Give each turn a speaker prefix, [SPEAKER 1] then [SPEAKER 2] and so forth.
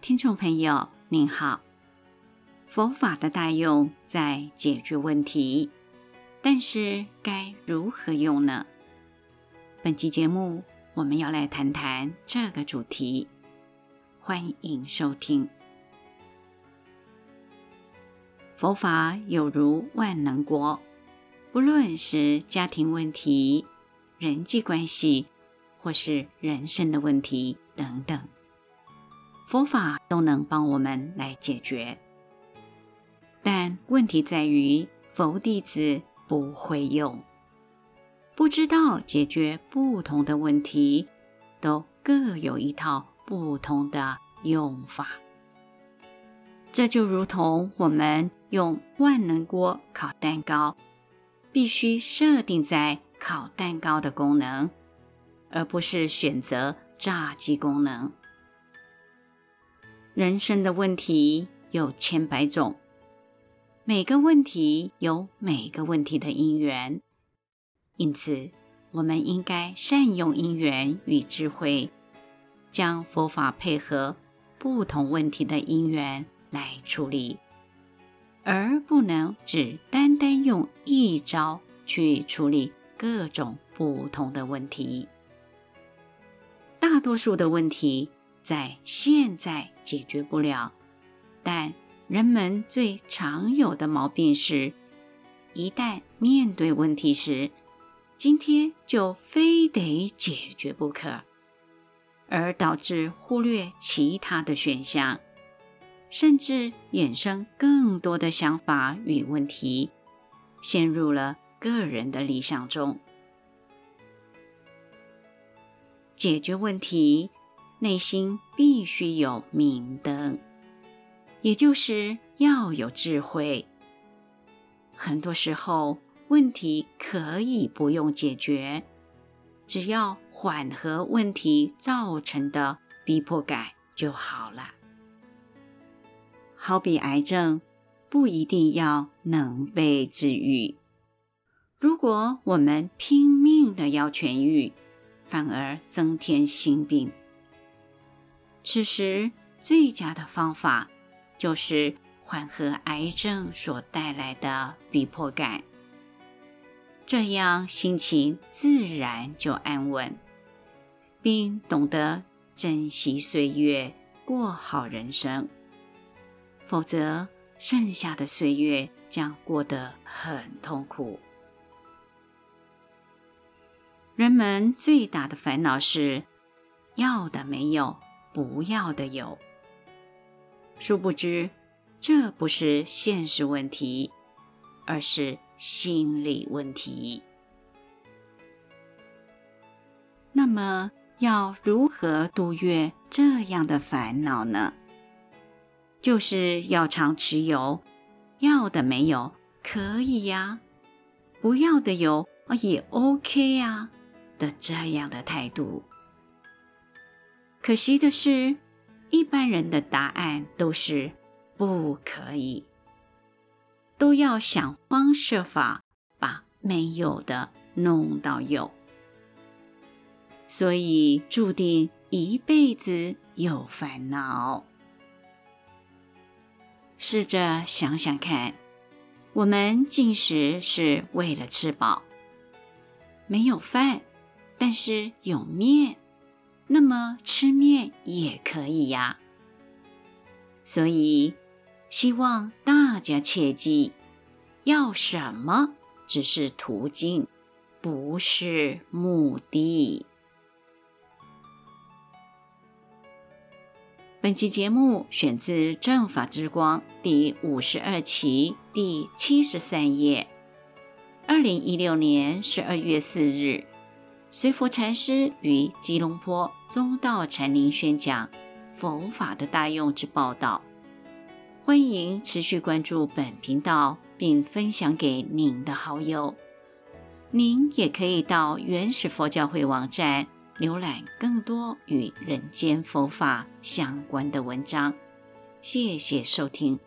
[SPEAKER 1] 听众朋友您好，佛法的大用在解决问题，但是该如何用呢？本期节目我们要来谈谈这个主题，欢迎收听。佛法有如万能锅，不论是家庭问题、人际关系，或是人生的问题等等，佛法都能帮我们来解决。但问题在于，佛弟子不会用，不知道解决不同的问题，都各有一套不同的用法。这就如同我们用万能锅烤蛋糕，必须设定在烤蛋糕的功能，而不是选择炸鸡功能。人生的问题有千百种，每个问题有每个问题的因缘，因此我们应该善用因缘与智慧，将佛法配合不同问题的因缘。来处理，而不能只单单用一招去处理各种不同的问题。大多数的问题在现在解决不了，但人们最常有的毛病是，一旦面对问题时，今天就非得解决不可，而导致忽略其他的选项。甚至衍生更多的想法与问题，陷入了个人的理想中。解决问题，内心必须有明灯，也就是要有智慧。很多时候，问题可以不用解决，只要缓和问题造成的逼迫感就好了。好比癌症，不一定要能被治愈。如果我们拼命的要痊愈，反而增添新病。此时最佳的方法就是缓和癌症所带来的逼迫感，这样心情自然就安稳，并懂得珍惜岁月，过好人生。否则，剩下的岁月将过得很痛苦。人们最大的烦恼是要的没有，不要的有。殊不知，这不是现实问题，而是心理问题。那么，要如何度越这样的烦恼呢？就是要常持有，要的没有，可以呀；不要的有，也 OK 呀的这样的态度。可惜的是，一般人的答案都是不可以，都要想方设法把没有的弄到有，所以注定一辈子有烦恼。试着想想看，我们进食是为了吃饱，没有饭，但是有面，那么吃面也可以呀。所以，希望大家切记，要什么只是途径，不是目的。本期节目选自《正法之光》第五十二期第七十三页。二零一六年十二月四日，随佛禅师于吉隆坡宗道禅林宣讲佛法的大用之报道。欢迎持续关注本频道，并分享给您的好友。您也可以到原始佛教会网站。浏览更多与人间佛法相关的文章，谢谢收听。